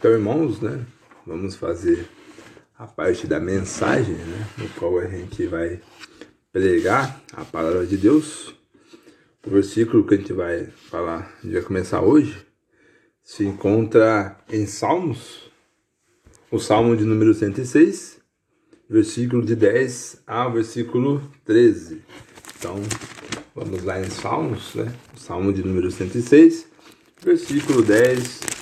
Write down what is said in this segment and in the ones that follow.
Então, irmãos, né, vamos fazer a parte da mensagem, né, no qual a gente vai pregar a palavra de Deus. O versículo que a gente vai falar, vai começar hoje, se encontra em Salmos, o Salmo de número 106, versículo de 10 ao versículo 13. Então, vamos lá em Salmos, né? Salmo de número 106, versículo 10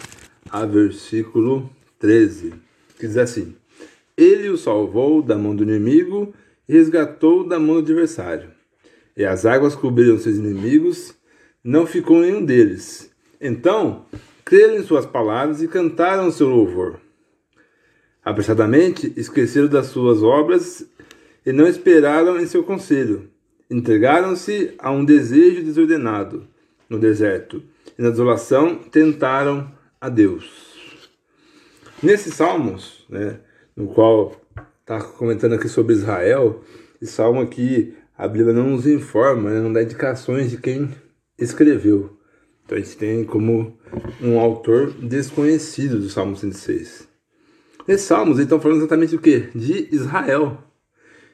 a versículo 13, que diz assim: Ele o salvou da mão do inimigo e resgatou da mão do adversário. E as águas cobriram seus inimigos, não ficou nenhum deles. Então, creram em suas palavras e cantaram seu louvor. Apressadamente esqueceram das suas obras e não esperaram em seu conselho. Entregaram-se a um desejo desordenado no deserto e na desolação tentaram a Deus. Nesses salmos, né, no qual está comentando aqui sobre Israel, esse salmo aqui a Bíblia não nos informa, né, não dá indicações de quem escreveu. Então a gente tem como um autor desconhecido do Salmo 106. Nesses salmos, estão falando exatamente o quê? De Israel.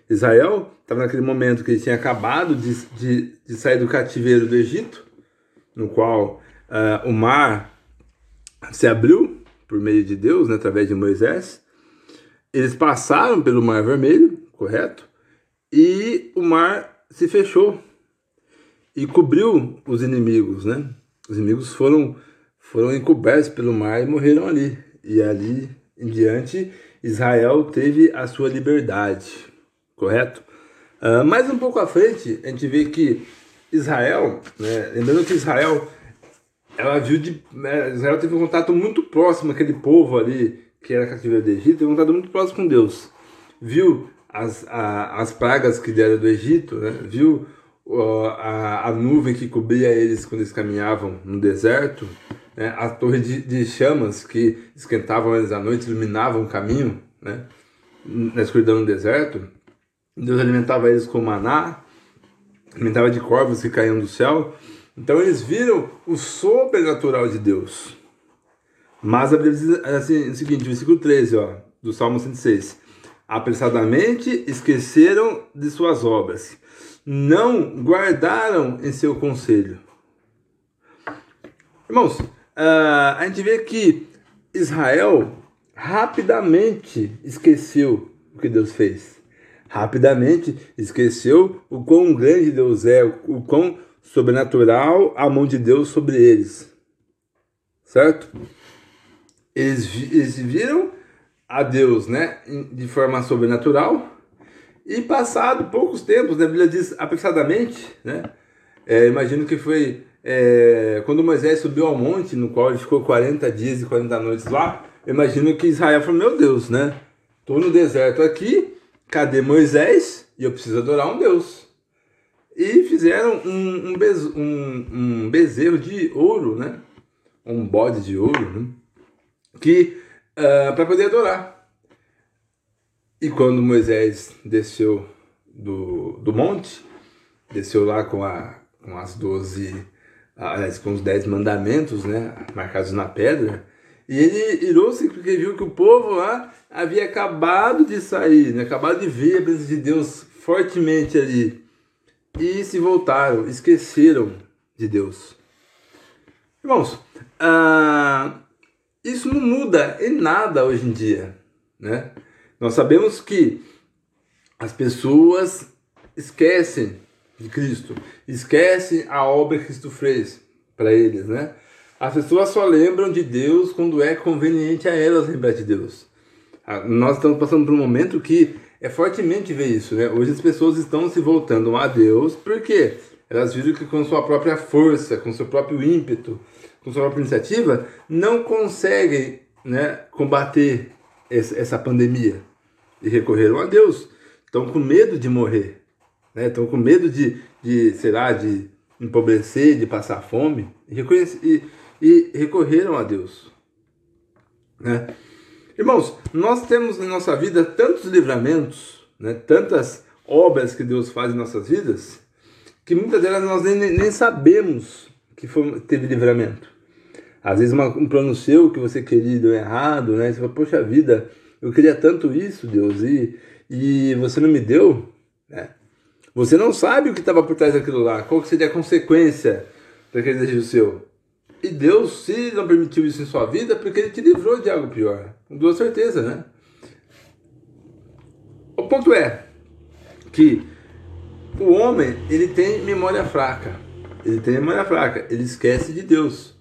Israel estava naquele momento que ele tinha acabado de, de, de, sair do cativeiro do Egito, no qual uh, o mar se abriu por meio de Deus, né, através de Moisés. Eles passaram pelo Mar Vermelho, correto? E o mar se fechou e cobriu os inimigos, né? Os inimigos foram foram encobertos pelo mar e morreram ali. E ali em diante, Israel teve a sua liberdade, correto? Uh, mais um pouco à frente, a gente vê que Israel, né, lembrando que Israel, ela viu de, né, Israel teve um contato muito próximo aquele povo ali que era cativeiro do Egito, teve um contato muito próximo com Deus. Viu as, a, as pragas que deram do Egito, né? viu uh, a, a nuvem que cobria eles quando eles caminhavam no deserto, né, a torre de, de, chamas que esquentavam eles à noite, iluminavam o caminho né, na escuridão do deserto. Deus alimentava eles com maná, alimentava de corvos que caíam do céu. Então eles viram o sobrenatural de Deus. Mas a Bíblia diz assim, o seguinte, versículo 13 ó, do Salmo 106. Apressadamente esqueceram de suas obras, não guardaram em seu conselho. Irmãos, uh, a gente vê que Israel rapidamente esqueceu o que Deus fez. Rapidamente esqueceu o quão grande Deus é, o quão sobrenatural a mão de Deus sobre eles. Certo? Eles, eles viram a Deus né, de forma sobrenatural e passado poucos tempos, né, a Bíblia diz apressadamente, né, é, imagino que foi é, quando Moisés subiu ao monte, no qual ele ficou 40 dias e 40 noites lá, imagino que Israel falou, meu Deus, né? Tô no deserto aqui, cadê Moisés? E eu preciso adorar um Deus. E fizeram um, um, um, um bezerro de ouro, né? Um bode de ouro, né? Que, uh, ah, para poder adorar. E quando Moisés desceu do, do monte, desceu lá com, a, com as doze aliás, com os dez mandamentos, né, marcados na pedra, e ele irou-se porque viu que o povo lá havia acabado de sair, né, acabado de ver a presença de Deus fortemente ali, e se voltaram, esqueceram de Deus. Irmãos, ah, isso não muda em nada hoje em dia, né? Nós sabemos que as pessoas esquecem de Cristo. Esquece a obra que Cristo fez para eles, né? As pessoas só lembram de Deus quando é conveniente a elas lembrar de Deus. Ah, nós estamos passando por um momento que é fortemente ver isso, né? Hoje as pessoas estão se voltando a Deus porque elas viram que com sua própria força, com seu próprio ímpeto, com sua própria iniciativa, não conseguem né, combater essa pandemia. E recorreram a Deus. Estão com medo de morrer né? Estão com medo de, de, sei lá, de empobrecer, de passar fome, e, e, e recorreram a Deus. Né? Irmãos, nós temos em nossa vida tantos livramentos, né? tantas obras que Deus faz em nossas vidas, que muitas delas nós nem, nem sabemos que foi, teve livramento. Às vezes uma, um plano seu que você queria deu errado, né? Você fala, poxa vida, eu queria tanto isso, Deus, e, e você não me deu, né? Você não sabe o que estava por trás daquilo lá, qual seria a consequência daquele desejo seu. E Deus, se não permitiu isso em sua vida, porque Ele te livrou de algo pior. Com toda certeza, né? O ponto é que o homem, ele tem memória fraca. Ele tem memória fraca, ele esquece de Deus.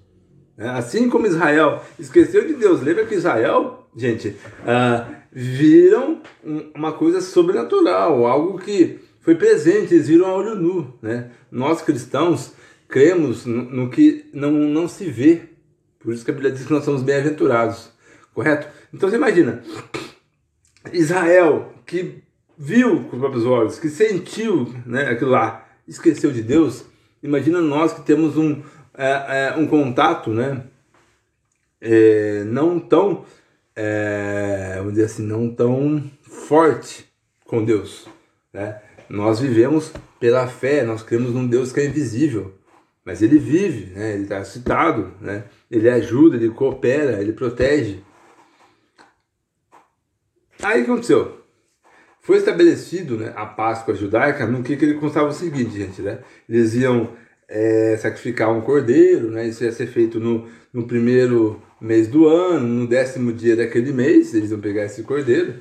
É, assim como Israel esqueceu de Deus, lembra que Israel, gente, ah, viram uma coisa sobrenatural, algo que foi presente, eles viram a olho nu. Né? Nós cristãos cremos no, no que não, não se vê, por isso que a Bíblia diz que nós somos bem-aventurados, correto? Então você imagina, Israel que viu com os próprios olhos, que sentiu né, aquilo lá, esqueceu de Deus, imagina nós que temos um, é, é, um contato, né? É, não tão, é, vamos dizer assim, não tão forte com Deus, né? Nós vivemos pela fé, nós cremos num Deus que é invisível, mas ele vive, né? Ele está citado, né? Ele ajuda, ele coopera, ele protege. Aí o que aconteceu? Foi estabelecido né, a Páscoa judaica no que, que ele constava o seguinte, gente, né? Eles iam é, sacrificar um cordeiro, né? Isso ia ser feito no, no primeiro mês do ano, no décimo dia daquele mês, eles iam pegar esse cordeiro,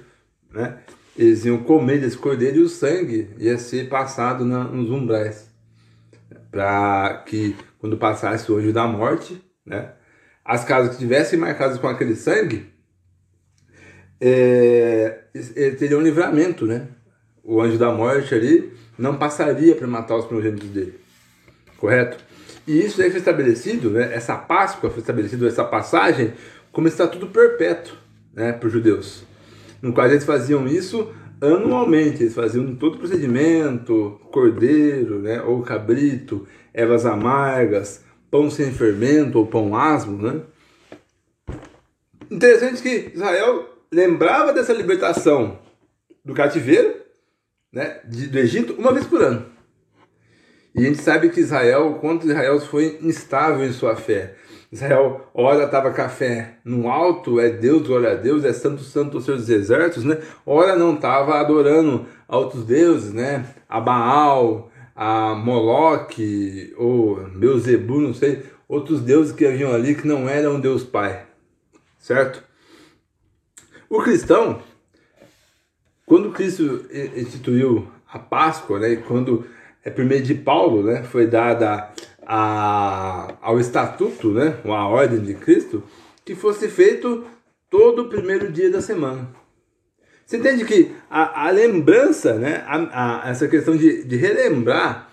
né? Eles iam comer desse cordeiro e o sangue ia ser passado na, nos umbrais, para que quando passasse o anjo da morte, né? As casas que estivessem marcadas com aquele sangue é, teriam um livramento, né? O anjo da morte ali não passaria para matar os primogênitos dele correto? E isso aí foi estabelecido, né, essa Páscoa foi estabelecido, essa passagem, como estatuto perpétuo né, para os judeus. No qual eles faziam isso anualmente, eles faziam todo o procedimento, cordeiro, né, ou cabrito, ervas amargas, pão sem fermento ou pão asmo, né? Interessante que Israel lembrava dessa libertação do cativeiro, né, do Egito, uma vez por ano. E a gente sabe que Israel, o quanto Israel foi instável em sua fé. Israel, ora estava café no alto, é Deus, glória a Deus, é santo, santo os seus exércitos, né? Ora não estava adorando outros deuses, né? A Baal, a Moloque, ou Beuzebu, não sei, outros deuses que haviam ali que não eram Deus Pai, certo? O cristão, quando Cristo instituiu a Páscoa, né? Quando é por meio de Paulo, né, foi dada a, ao estatuto, né, a ordem de Cristo, que fosse feito todo o primeiro dia da semana. Você entende que a, a lembrança, né, a, a, essa questão de, de relembrar,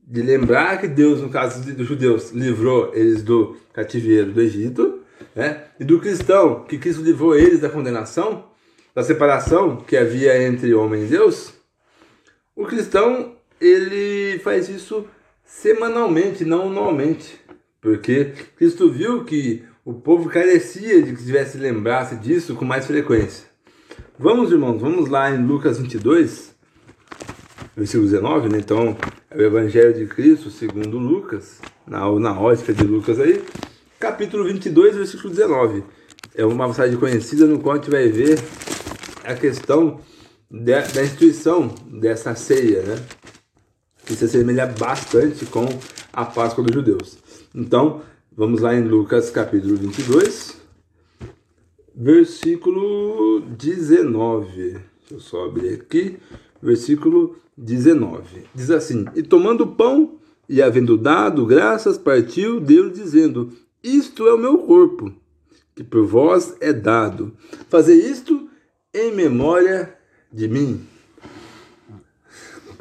de lembrar que Deus, no caso dos judeus, livrou eles do cativeiro do Egito, né, e do cristão, que Cristo livrou eles da condenação, da separação que havia entre homem e Deus, o cristão ele faz isso semanalmente, não anualmente. Porque Cristo viu que o povo carecia de que tivesse lembrasse disso com mais frequência. Vamos, irmãos, vamos lá em Lucas 22, versículo 19, né? Então, é o Evangelho de Cristo segundo Lucas, na, na ótica de Lucas aí, capítulo 22, versículo 19. É uma passagem conhecida no qual a gente vai ver a questão de, da instituição dessa ceia, né? que se assemelha bastante com a Páscoa dos judeus. Então, vamos lá em Lucas capítulo 22, versículo 19. Deixa eu só abrir aqui, versículo 19. Diz assim: E tomando o pão e havendo dado graças, partiu, Deus dizendo: Isto é o meu corpo, que por vós é dado. Fazer isto em memória de mim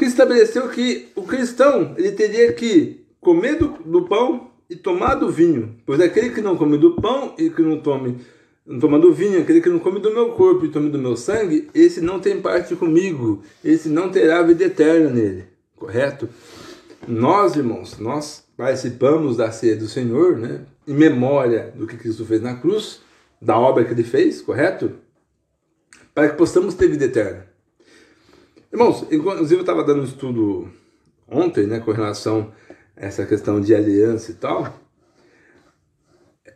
que estabeleceu que o cristão ele teria que comer do, do pão e tomar do vinho, pois aquele que não come do pão e que não tome não toma do vinho, aquele que não come do meu corpo e tome do meu sangue, esse não tem parte comigo, esse não terá vida eterna nele, correto? Nós, irmãos, nós participamos da ceia do Senhor, né? Em memória do que Cristo fez na cruz, da obra que ele fez, correto? Para que possamos ter vida eterna. Irmãos, inclusive eu estava dando um estudo ontem, né, com relação a essa questão de aliança e tal.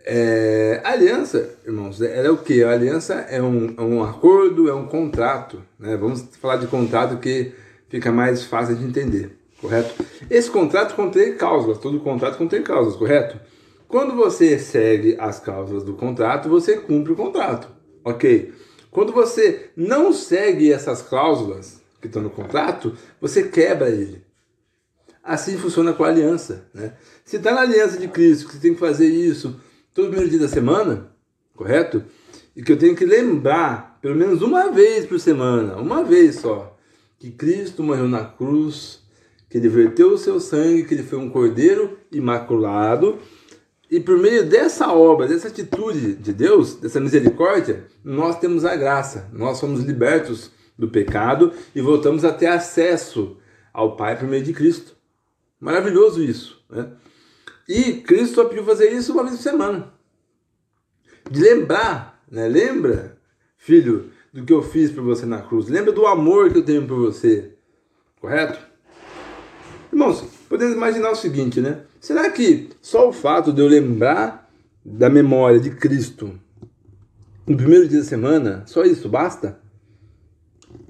É, a aliança, irmãos, ela é o que? A aliança é um, é um acordo, é um contrato. Né? Vamos falar de contrato que fica mais fácil de entender, correto? Esse contrato contém cláusulas, todo contrato contém cláusulas, correto? Quando você segue as cláusulas do contrato, você cumpre o contrato, ok? Quando você não segue essas cláusulas que estão no contrato, você quebra ele. Assim funciona com a aliança. Né? Se está na aliança de Cristo, que você tem que fazer isso todo primeiro dia da semana, correto? E que eu tenho que lembrar, pelo menos uma vez por semana, uma vez só, que Cristo morreu na cruz, que ele verteu o seu sangue, que ele foi um cordeiro imaculado, e por meio dessa obra, dessa atitude de Deus, dessa misericórdia, nós temos a graça, nós somos libertos do pecado e voltamos a ter acesso ao Pai por meio de Cristo. Maravilhoso isso. Né? E Cristo só pediu fazer isso uma vez por semana. De lembrar, né? lembra, filho, do que eu fiz por você na cruz. Lembra do amor que eu tenho por você. Correto? Irmãos, podemos imaginar o seguinte, né? Será que só o fato de eu lembrar da memória de Cristo no primeiro dia da semana, só isso basta?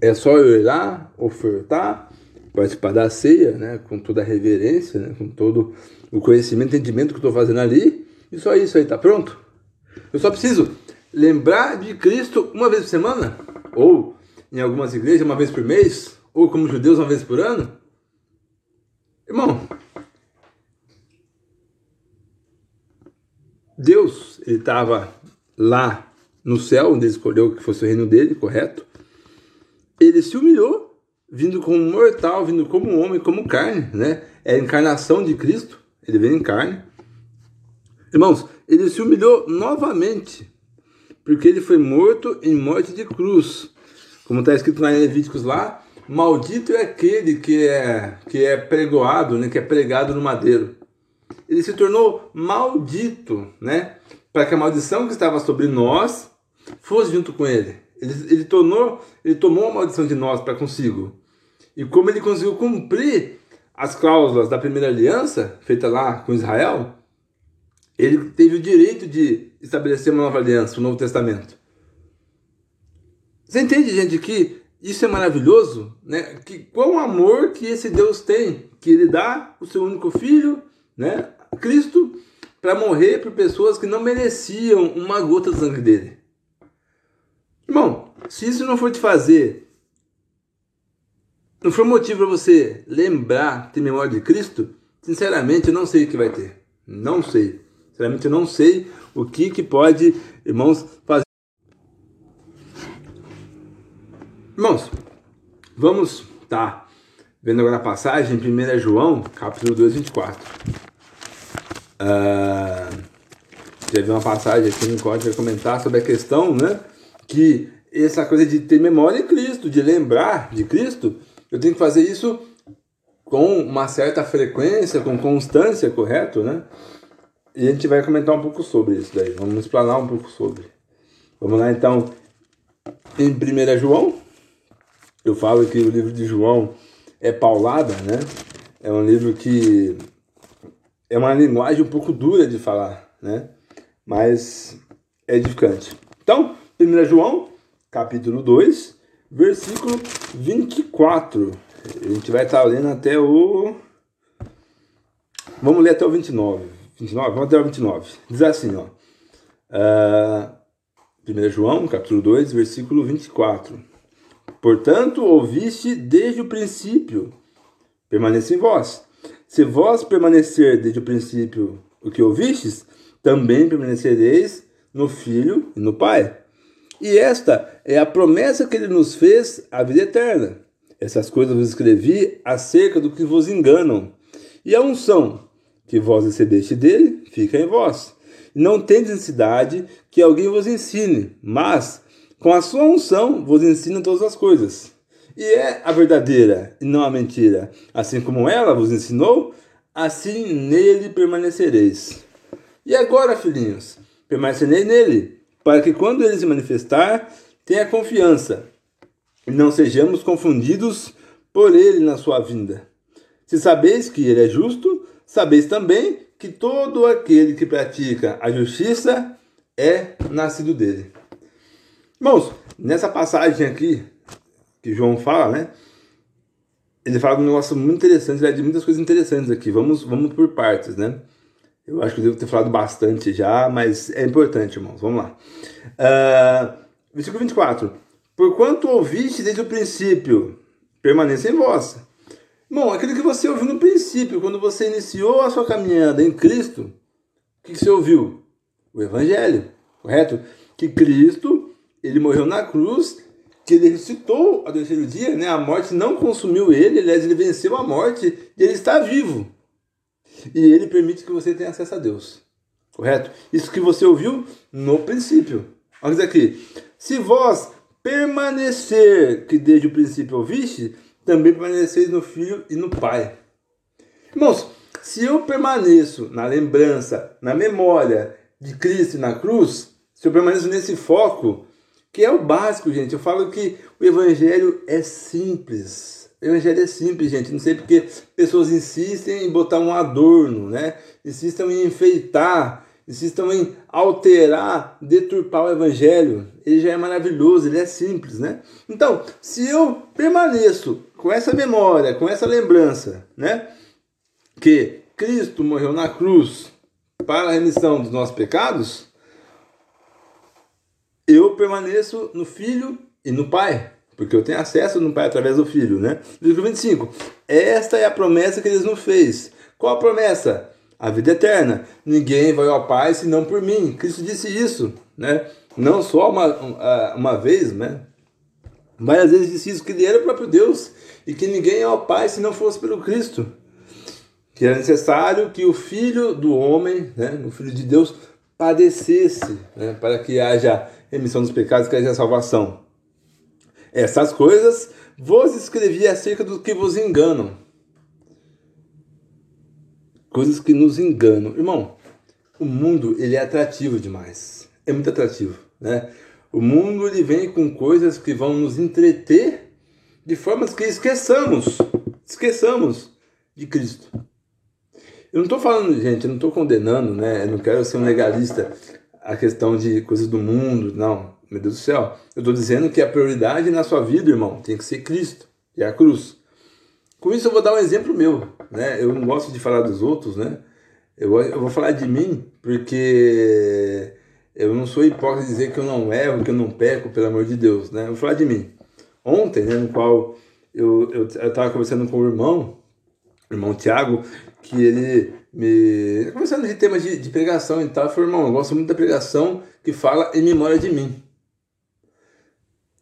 É só eu ir lá, ofertar, participar da ceia, né, com toda a reverência, né, com todo o conhecimento, entendimento que estou fazendo ali, e só isso aí, tá pronto? Eu só preciso lembrar de Cristo uma vez por semana, ou em algumas igrejas uma vez por mês, ou como judeus uma vez por ano. Irmão, Deus, ele estava lá no céu, onde ele escolheu que fosse o reino dele, correto? Ele se humilhou, vindo como mortal, vindo como homem, como carne, né? É a encarnação de Cristo, ele veio em carne. Irmãos, ele se humilhou novamente, porque ele foi morto em morte de cruz. Como está escrito lá em Levíticos lá, maldito é aquele que é, que é pregoado, né? que é pregado no madeiro ele se tornou maldito, né? Para que a maldição que estava sobre nós fosse junto com ele. Ele, ele, tornou, ele tomou a maldição de nós para consigo. E como ele conseguiu cumprir as cláusulas da primeira aliança, feita lá com Israel, ele teve o direito de estabelecer uma nova aliança, o um Novo Testamento. Você entende, gente, que isso é maravilhoso? Né? Que qual amor que esse Deus tem, que ele dá o seu único filho né? Cristo para morrer por pessoas que não mereciam uma gota de sangue dele. Irmão, se isso não for te fazer, não for motivo para você lembrar, ter memória de Cristo, sinceramente eu não sei o que vai ter. Não sei. Sinceramente eu não sei o que, que pode, irmãos, fazer. Irmãos, vamos tá vendo agora a passagem em 1 João, capítulo 2, 24. Uh, já vi uma passagem aqui no vai comentar sobre a questão, né? Que essa coisa de ter memória em Cristo, de lembrar de Cristo, eu tenho que fazer isso com uma certa frequência, com constância, correto, né? E a gente vai comentar um pouco sobre isso daí, vamos explanar um pouco sobre. Vamos lá então, em 1 João, eu falo que o livro de João é paulada, né? É um livro que é uma linguagem um pouco dura de falar, né? Mas é edificante. Então, 1 João, capítulo 2, versículo 24. A gente vai estar lendo até o. Vamos ler até o 29. 29? Vamos até o 29. Diz assim, ó. Uh, ah, 1 João, capítulo 2, versículo 24. Portanto, ouviste desde o princípio, permaneça em vós se vós permanecer desde o princípio o que ouvistes, também permanecereis no Filho e no Pai. E esta é a promessa que ele nos fez, a vida eterna. Essas coisas vos escrevi acerca do que vos enganam. E a unção que vós recebeste dele fica em vós. Não tendes necessidade que alguém vos ensine, mas com a sua unção vos ensina todas as coisas e é a verdadeira e não a mentira. Assim como ela vos ensinou, assim nele permanecereis. E agora, filhinhos, permanecerei nele, para que quando ele se manifestar, tenha confiança e não sejamos confundidos por ele na sua vinda. Se sabeis que ele é justo, sabeis também que todo aquele que pratica a justiça é nascido dele. Irmãos, nessa passagem aqui que João fala, né? Ele fala um negócio muito interessante, ele é de muitas coisas interessantes aqui. Vamos, vamos por partes, né? Eu acho que eu devo ter falado bastante já, mas é importante, irmãos. Vamos lá. Uh, versículo 24. Porquanto ouviste desde o princípio, permaneça em vós. Bom, aquilo que você ouviu no princípio, quando você iniciou a sua caminhada em Cristo, o que você ouviu? O Evangelho, correto? Que Cristo, ele morreu na cruz, que ele ressuscitou ao terceiro dia, né? A morte não consumiu ele, aliás, ele venceu a morte e ele está vivo. E ele permite que você tenha acesso a Deus. Correto? Isso que você ouviu no princípio. Olha aqui. Se vós permanecer, que desde o princípio ouviste, também permaneceis no Filho e no Pai. Irmãos, se eu permaneço na lembrança, na memória de Cristo na cruz, se eu permaneço nesse foco, que é o básico, gente, eu falo que o Evangelho é simples. O Evangelho é simples, gente. Não sei porque pessoas insistem em botar um adorno, né? Insistem em enfeitar, insistem em alterar, deturpar o Evangelho. Ele já é maravilhoso, ele é simples, né? Então, se eu permaneço com essa memória, com essa lembrança, né? Que Cristo morreu na cruz para a remissão dos nossos pecados, eu permaneço no Filho e no Pai, porque eu tenho acesso no Pai através do Filho, né? Versículo 25. Esta é a promessa que ele nos fez. Qual a promessa? A vida eterna. Ninguém vai ao Pai senão por mim. Cristo disse isso, né? Não só uma, uma vez, né? Várias vezes disse isso, que ele era o próprio Deus e que ninguém é ao Pai se não fosse pelo Cristo. Que era necessário que o Filho do homem, né, o Filho de Deus, padecesse, né, para que haja remissão dos pecados, que haja salvação. Essas coisas vos escrevi acerca do que vos enganam. Coisas que nos enganam. Irmão, o mundo ele é atrativo demais. É muito atrativo, né? O mundo ele vem com coisas que vão nos entreter de formas que esqueçamos, esqueçamos de Cristo. Eu não estou falando, gente, eu não estou condenando, né? Eu não quero ser um legalista a questão de coisas do mundo, não, meu Deus do céu. Eu estou dizendo que a prioridade na sua vida, irmão, tem que ser Cristo e a cruz. Com isso eu vou dar um exemplo meu, né? Eu não gosto de falar dos outros, né? Eu, eu vou falar de mim porque eu não sou hipócrita de dizer que eu não erro, que eu não peco, pelo amor de Deus, né? Eu vou falar de mim ontem, né, no qual eu estava eu, conversando com o irmão, o irmão Tiago, que ele me. Conversando de temas de, de pregação e tal, eu falei, irmão, eu gosto muito da pregação que fala em memória de mim.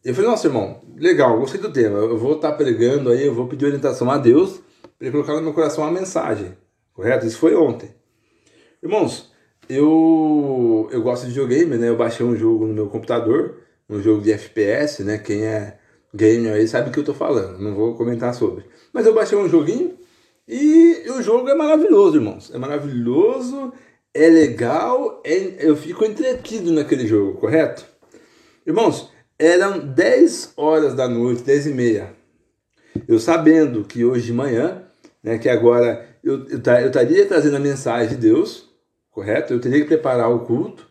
Eu falei, nossa, irmão, legal, gostei do tema. Eu vou estar tá pregando aí, eu vou pedir orientação a Deus para colocar no meu coração uma mensagem. Correto? Isso foi ontem. Irmãos, eu, eu gosto de videogame, né? Eu baixei um jogo no meu computador, um jogo de FPS, né? Quem é gamer aí sabe o que eu tô falando, não vou comentar sobre. Mas eu baixei um joguinho e o jogo é maravilhoso, irmãos. É maravilhoso, é legal, é, eu fico entretido naquele jogo, correto? Irmãos, eram 10 horas da noite, 10 e meia. Eu sabendo que hoje de manhã, né, que agora eu, eu, eu estaria trazendo a mensagem de Deus, correto? Eu teria que preparar o culto.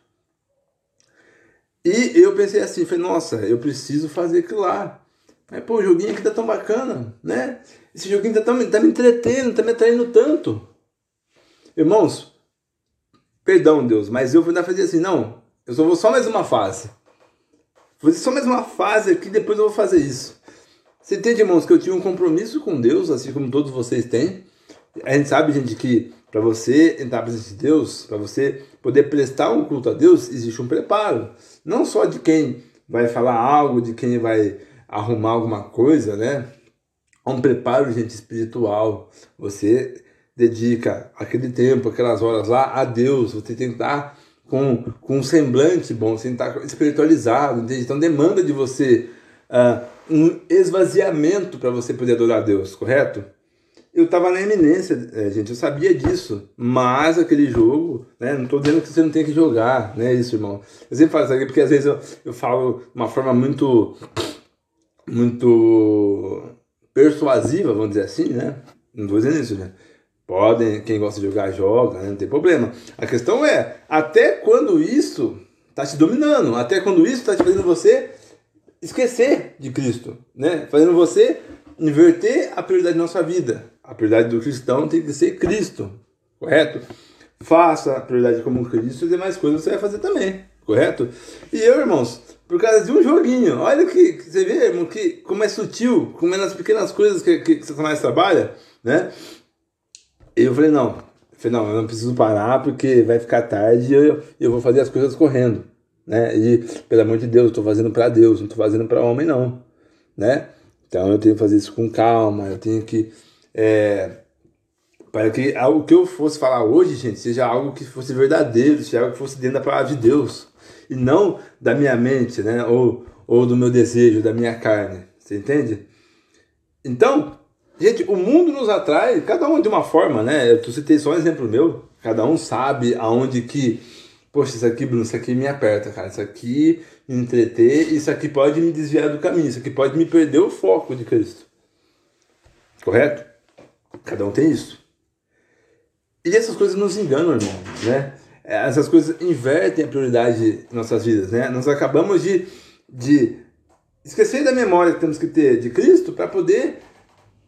E eu pensei assim, falei, nossa, eu preciso fazer aquilo lá. Mas, pô, o joguinho aqui tá tão bacana, né? Esse joguinho tá, tão, tá me entretendo, tá me atraindo tanto. Irmãos, perdão, Deus, mas eu vou ainda fazer assim, não, eu só vou só mais uma fase. Vou fazer só mais uma fase aqui, depois eu vou fazer isso. Você entende, irmãos, que eu tinha um compromisso com Deus, assim como todos vocês têm. A gente sabe, gente, que para você entrar na presença de Deus, para você poder prestar um culto a Deus, existe um preparo. Não só de quem vai falar algo, de quem vai arrumar alguma coisa, né? Um preparo, gente, espiritual. Você dedica aquele tempo, aquelas horas lá a Deus. Você tem que estar com, com um semblante bom, você estar espiritualizado, entende? Então demanda de você uh, um esvaziamento para você poder adorar a Deus, correto? eu estava na eminência, é, gente, eu sabia disso, mas aquele jogo, né, não estou dizendo que você não tem que jogar, né, isso, irmão. Eu sempre falo isso aqui porque às vezes eu, eu falo de uma forma muito muito persuasiva, vamos dizer assim, né? Não estou dizendo isso, né? Podem, quem gosta de jogar, joga, né? não tem problema. A questão é, até quando isso está te dominando, até quando isso está te fazendo você esquecer de Cristo, né? Fazendo você inverter a prioridade da nossa vida. A prioridade do cristão tem que ser Cristo, correto? Faça a prioridade como Cristo e demais coisas você vai fazer também, correto? E eu, irmãos, por causa de um joguinho, olha que, que você vê, irmão, que como é sutil, como é nas pequenas coisas que, que, que mais trabalha, né? E eu falei, não, eu falei, não, eu não preciso parar porque vai ficar tarde e eu, eu vou fazer as coisas correndo né? E pelo amor de Deus, estou fazendo para Deus, não estou fazendo para homem não, né? Então eu tenho que fazer isso com calma, eu tenho que é, para que o que eu fosse falar hoje, gente, seja algo que fosse verdadeiro, seja algo que fosse dentro da palavra de Deus e não da minha mente, né? Ou ou do meu desejo, da minha carne, você entende? Então, gente, o mundo nos atrai, cada um de uma forma, né? Eu citei só um exemplo meu, cada um sabe aonde que Poxa, isso aqui, Bruno, isso aqui me aperta, cara. Isso aqui me entreter, isso aqui pode me desviar do caminho, isso aqui pode me perder o foco de Cristo. Correto? Cada um tem isso. E essas coisas nos enganam, irmão, né? Essas coisas invertem a prioridade em nossas vidas, né? Nós acabamos de, de esquecer da memória que temos que ter de Cristo para poder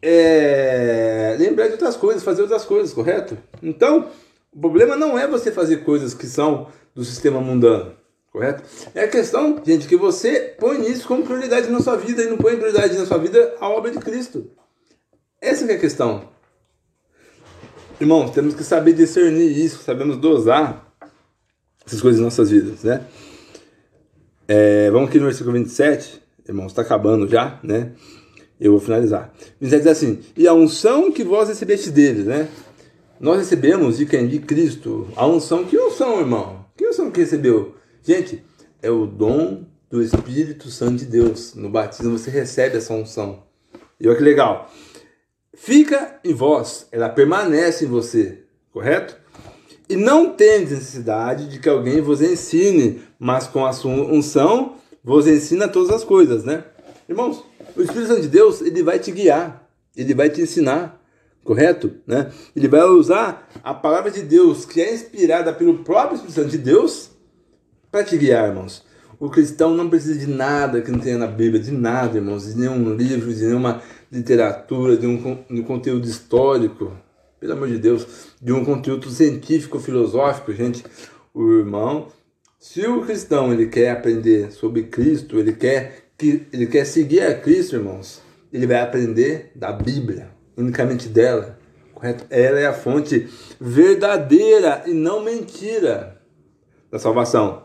é, lembrar de outras coisas, fazer outras coisas, correto? Então, o problema não é você fazer coisas que são do sistema mundano, correto? É a questão, gente, que você põe isso como prioridade na sua vida e não põe prioridade na sua vida a obra de Cristo. Essa é a questão. Irmãos, temos que saber discernir isso, sabemos dosar essas coisas em nossas vidas, né? É, vamos aqui no versículo 27, irmãos, está acabando já, né? Eu vou finalizar. 27 diz assim: E a unção que vós recebeste deles, né? Nós recebemos de quem? De Cristo. A unção. Que unção, irmão? Que unção que recebeu? Gente, é o dom do Espírito Santo de Deus. No batismo você recebe essa unção. E olha que legal. Fica em vós, ela permanece em você, correto? E não tem necessidade de que alguém vos ensine, mas com a sua unção vos ensina todas as coisas, né? Irmãos, o Espírito Santo de Deus, ele vai te guiar, ele vai te ensinar correto? Né? Ele vai usar a palavra de Deus, que é inspirada pelo próprio Espírito Santo de Deus, para te guiar, irmãos. O cristão não precisa de nada que não tenha na Bíblia, de nada, irmãos, de nenhum livro, de nenhuma literatura, de um, de um conteúdo histórico, pelo amor de Deus, de um conteúdo científico, filosófico, gente. O irmão, se o cristão ele quer aprender sobre Cristo, ele quer que ele quer seguir a Cristo, irmãos, ele vai aprender da Bíblia unicamente dela, correto? Ela é a fonte verdadeira e não mentira da salvação.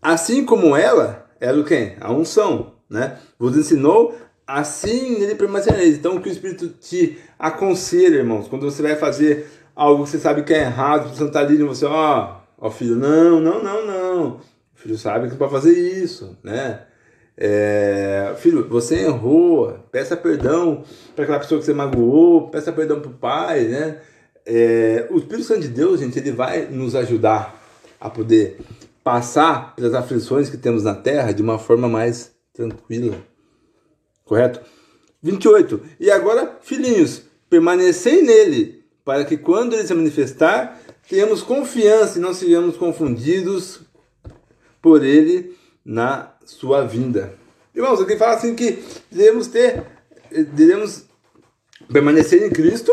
Assim como ela, ela o quem? A unção, né? Vos ensinou, assim nele permanecereis. Então o que o Espírito te aconselha, irmãos, quando você vai fazer algo que você sabe que é errado, você não está ali você, ó, ó filho, não, não, não, não. O filho sabe que pode fazer isso, né? É, filho, você errou, peça perdão para aquela pessoa que você magoou, peça perdão para o pai, né? É, o Espírito Santo de Deus, gente, ele vai nos ajudar a poder passar pelas aflições que temos na terra de uma forma mais tranquila. Correto? 28. E agora, filhinhos, permanecei nele, para que quando ele se manifestar, tenhamos confiança e não sejamos confundidos por ele na sua vinda. Irmãos, aqui fala assim que devemos ter, devemos permanecer em Cristo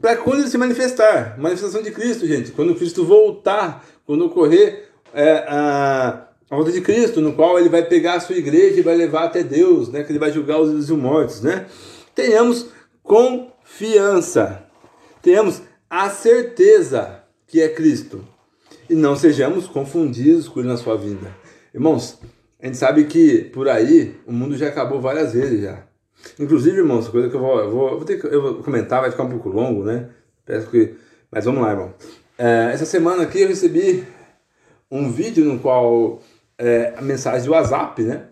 para quando ele se manifestar. Manifestação de Cristo, gente. Quando Cristo voltar, quando ocorrer é, a, a volta de Cristo, no qual ele vai pegar a sua igreja e vai levar até Deus, né? Que ele vai julgar os vivos e os mortos, né? Tenhamos confiança. Tenhamos a certeza que é Cristo. E não sejamos confundidos com ele na sua vinda. Irmãos, a gente sabe que por aí o mundo já acabou várias vezes já. Inclusive, irmãos, coisa que eu vou, eu vou, eu vou ter eu vou comentar, vai ficar um pouco longo, né? Peço que, mas vamos lá, irmão. É, essa semana aqui eu recebi um vídeo no qual é, a mensagem do WhatsApp, né?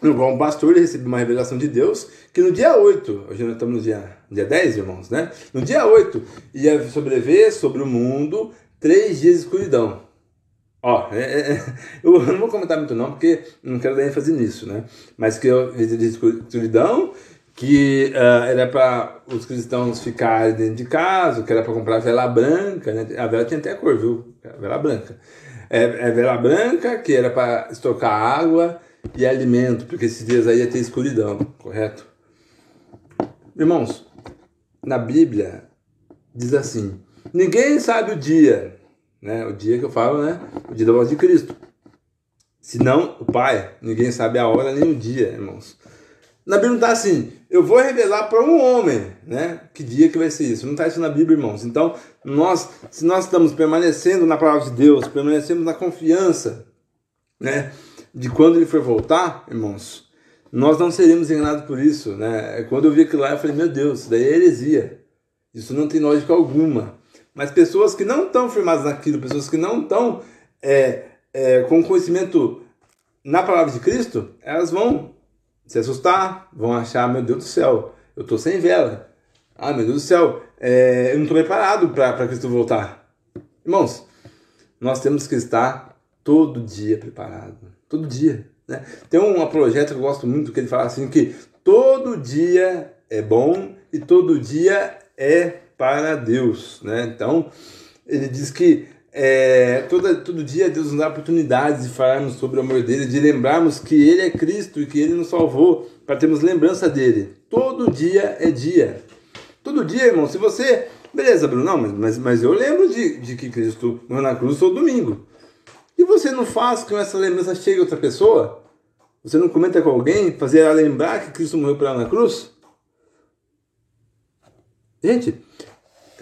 No qual um pastor recebeu uma revelação de Deus que no dia 8, hoje nós estamos no dia, dia 10, irmãos, né? No dia 8 ia sobreviver sobre o mundo três dias de escuridão. Ó, é, é, é eu não vou comentar muito não, porque não quero dar ênfase nisso, né? Mas que eu de escuridão, que uh, era para os cristãos ficarem dentro de casa, que era para comprar vela branca, né? A vela tinha até cor, viu? A vela branca. É, é vela branca, que era para estocar água e alimento, porque esses dias aí ia ter escuridão, correto? Irmãos, na Bíblia diz assim: ninguém sabe o dia, né? O dia que eu falo, né? O dia da voz de Cristo. Senão o Pai, ninguém sabe a hora nem o dia, irmãos. Na Bíblia não está assim, eu vou revelar para um homem, né? Que dia que vai ser isso? Não está isso na Bíblia, irmãos. Então, nós, se nós estamos permanecendo na palavra de Deus, permanecemos na confiança, né? De quando ele for voltar, irmãos, nós não seremos enganados por isso, né? Quando eu vi aquilo lá, eu falei, meu Deus, isso daí é heresia. Isso não tem lógica alguma. Mas pessoas que não estão firmadas naquilo, pessoas que não estão é, é, com conhecimento na palavra de Cristo, elas vão se assustar, vão achar, meu Deus do céu, eu estou sem vela. Ah, meu Deus do céu, é, eu não estou preparado para Cristo voltar. Irmãos, nós temos que estar todo dia preparado. Todo dia. Né? Tem um projeto que eu gosto muito que ele fala assim que todo dia é bom e todo dia é para Deus. Né? Então, ele diz que é, todo, todo dia Deus nos dá oportunidades de falarmos sobre o amor dele, de lembrarmos que ele é Cristo e que ele nos salvou, para termos lembrança dele. Todo dia é dia. Todo dia, irmão, se você. Beleza, Bruno, não, mas, mas eu lembro de, de que Cristo morreu na cruz todo domingo. E você não faz com essa lembrança chegue a outra pessoa? Você não comenta com alguém, fazer ela lembrar que Cristo morreu para ela na cruz? Gente,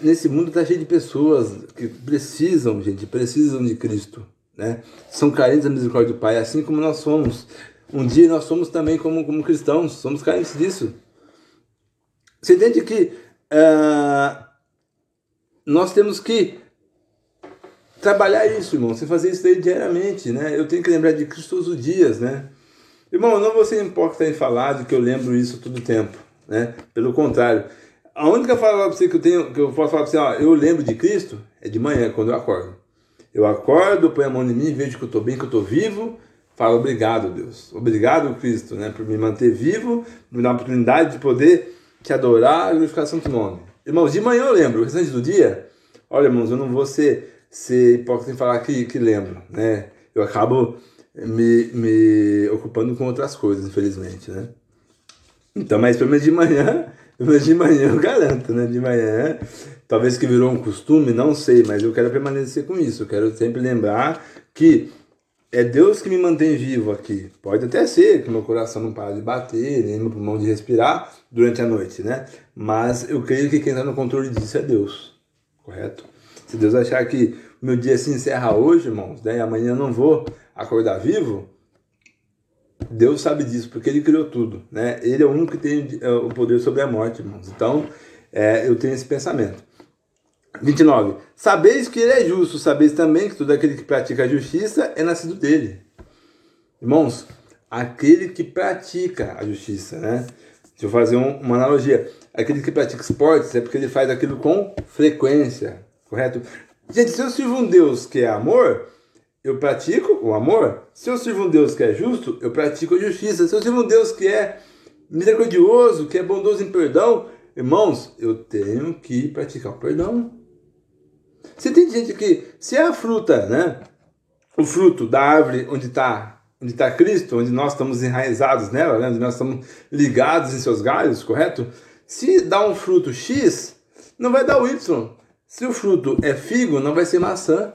nesse mundo está cheio de pessoas que precisam, gente, precisam de Cristo, né? São carentes da misericórdia do Pai, assim como nós somos. Um dia nós somos também como, como cristãos, somos carentes disso. Você entende que uh, nós temos que trabalhar isso, irmão. Você fazer isso diariamente, né? Eu tenho que lembrar de Cristo todos os dias, né? Irmão, não vou ser em falar de que eu lembro isso todo o tempo, né? Pelo contrário, a única fala pra você que eu tenho, que eu posso falar pra você, ó, eu lembro de Cristo, é de manhã, quando eu acordo. Eu acordo, ponho a mão em mim, vejo que eu estou bem, que eu estou vivo, falo obrigado, Deus. Obrigado, Cristo, né, por me manter vivo, me dar a oportunidade de poder te adorar e glorificar santo nome. Irmãos, de manhã eu lembro, o restante do dia, olha, irmãos, eu não vou ser, ser hipócrita em falar que, que lembro, né? Eu acabo me, me ocupando com outras coisas, infelizmente, né? Então, mas pelo menos de manhã mas de manhã eu garanto, né? De manhã, talvez que virou um costume, não sei, mas eu quero permanecer com isso. Eu quero sempre lembrar que é Deus que me mantém vivo aqui. Pode até ser que meu coração não para de bater, nem meu pulmão de respirar durante a noite, né? Mas eu creio que quem está no controle disso é Deus, correto? Se Deus achar que meu dia se encerra hoje, irmãos, né? E amanhã eu não vou acordar vivo, Deus sabe disso, porque Ele criou tudo, né? Ele é o único que tem é, o poder sobre a morte, irmãos. Então, é, eu tenho esse pensamento. 29. Sabeis que Ele é justo, sabeis também que todo aquele que pratica a justiça é nascido dele. Irmãos, aquele que pratica a justiça, né? Deixa eu fazer um, uma analogia. Aquele que pratica esportes é porque ele faz aquilo com frequência, correto? Gente, se eu sirvo um Deus que é amor, eu pratico o amor. Se eu sirvo um Deus que é justo, eu pratico a justiça. Se eu sirvo um Deus que é misericordioso, que é bondoso em perdão, irmãos, eu tenho que praticar o perdão. Você tem gente que, se é a fruta, né? O fruto da árvore onde está onde está Cristo, onde nós estamos enraizados nela, né? onde nós estamos ligados em seus galhos, correto? Se dá um fruto X, não vai dar o Y. Se o fruto é figo, não vai ser maçã.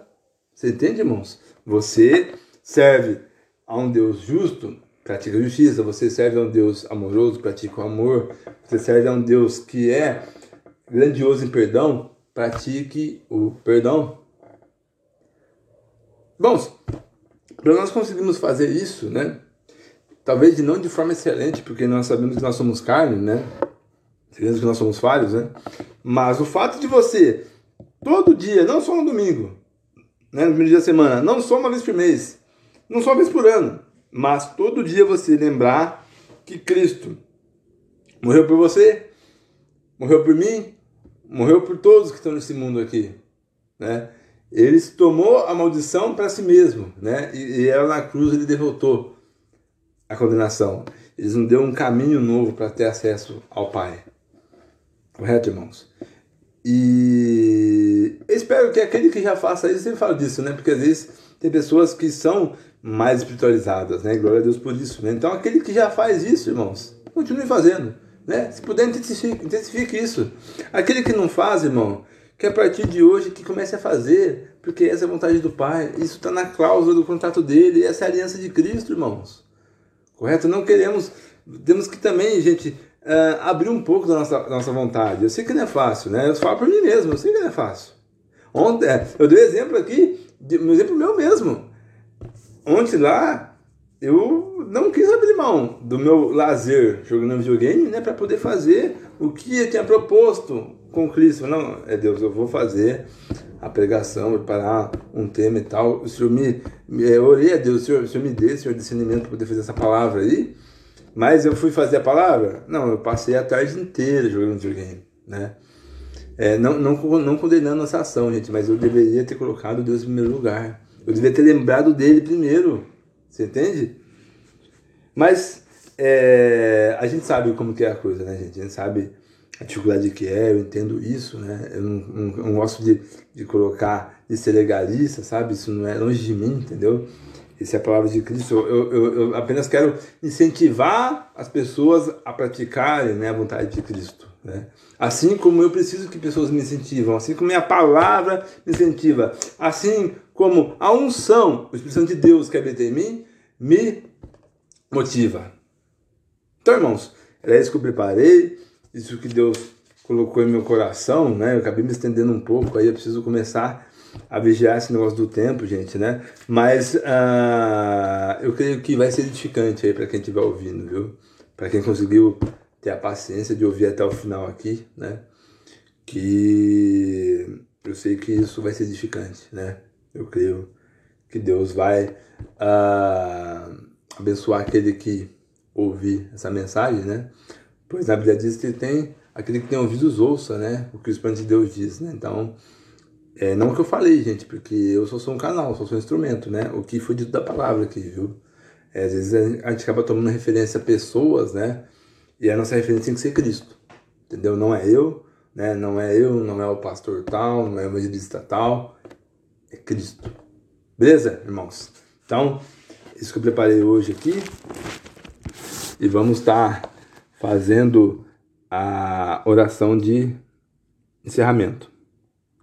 Você entende, irmãos? Você serve a um Deus justo, pratica a justiça. Você serve a um Deus amoroso, pratica o amor. Você serve a um Deus que é grandioso em perdão, pratique o perdão. Bom, para nós conseguirmos fazer isso, né? Talvez não de forma excelente, porque nós sabemos que nós somos carne, né? Sabemos que nós somos falhos, né? Mas o fato de você, todo dia, não só no domingo, né, no primeiro dia da semana, não só uma vez por mês, não só uma vez por ano, mas todo dia você lembrar que Cristo morreu por você, morreu por mim, morreu por todos que estão nesse mundo aqui, né? Ele tomou a maldição para si mesmo, né? E, e ela na cruz ele derrotou a condenação. Eles nos deu um caminho novo para ter acesso ao Pai. Correto, irmãos? E espero que aquele que já faça isso, sempre fala disso, né? Porque às vezes tem pessoas que são mais espiritualizadas, né? Glória a Deus por isso, né? Então aquele que já faz isso, irmãos, continue fazendo, né? Se puder, intensifique, intensifique isso. Aquele que não faz, irmão, que a partir de hoje que comece a fazer, porque essa é a vontade do Pai. Isso está na cláusula do contrato dele, essa é a aliança de Cristo, irmãos. Correto? Não queremos, temos que também, gente, uh, abrir um pouco da nossa, nossa vontade. Eu sei que não é fácil, né? Eu falo por mim mesmo, eu sei que não é fácil. Ontem, é, eu dei exemplo aqui, um exemplo meu mesmo. Ontem lá, eu não quis abrir mão do meu lazer jogando videogame, né, para poder fazer o que eu tinha proposto com Cristo. Não, é Deus, eu vou fazer a pregação, preparar um tema e tal. O Senhor me, eu orei a Deus, Senhor, o Senhor me dê, Senhor, discernimento para poder fazer essa palavra aí. Mas eu fui fazer a palavra? Não, eu passei a tarde inteira jogando videogame, né? É, não, não, não condenando essa ação, gente, mas eu deveria ter colocado Deus em primeiro lugar. Eu deveria ter lembrado dele primeiro. Você entende? Mas é, a gente sabe como que é a coisa, né, gente? A gente sabe a dificuldade que é, eu entendo isso, né? Eu não, não, não gosto de, de colocar, de ser legalista, sabe? Isso não é longe de mim, entendeu? Essa é a palavra de Cristo. Eu, eu, eu apenas quero incentivar as pessoas a praticarem né, a vontade de Cristo. Né? Assim como eu preciso que pessoas me incentivam, assim como minha palavra me incentiva, assim como a unção, o Espírito Santo de Deus que habita em mim, me motiva. Então, irmãos, era isso que eu preparei, isso que Deus colocou em meu coração, né? Eu acabei me estendendo um pouco, aí eu preciso começar a vigiar esse negócio do tempo, gente, né? Mas uh, eu creio que vai ser edificante aí para quem estiver ouvindo, viu? Para quem conseguiu ter a paciência de ouvir até o final aqui, né? Que eu sei que isso vai ser edificante, né? Eu creio que Deus vai uh, abençoar aquele que ouvir essa mensagem, né? Pois na Bíblia diz que tem aquele que tem ouvidos ouça, né? O que o Espírito de Deus diz, né? Então, é, não que eu falei, gente, porque eu só sou um canal, só sou um instrumento, né? O que foi dito da palavra aqui, viu? É, às vezes a gente acaba tomando referência a pessoas, né? E a nossa referência tem que ser Cristo, entendeu? Não é eu, né? Não é eu, não é o pastor tal, não é o evangelista tal, é Cristo. Beleza, irmãos? Então, isso que eu preparei hoje aqui. E vamos estar fazendo a oração de encerramento.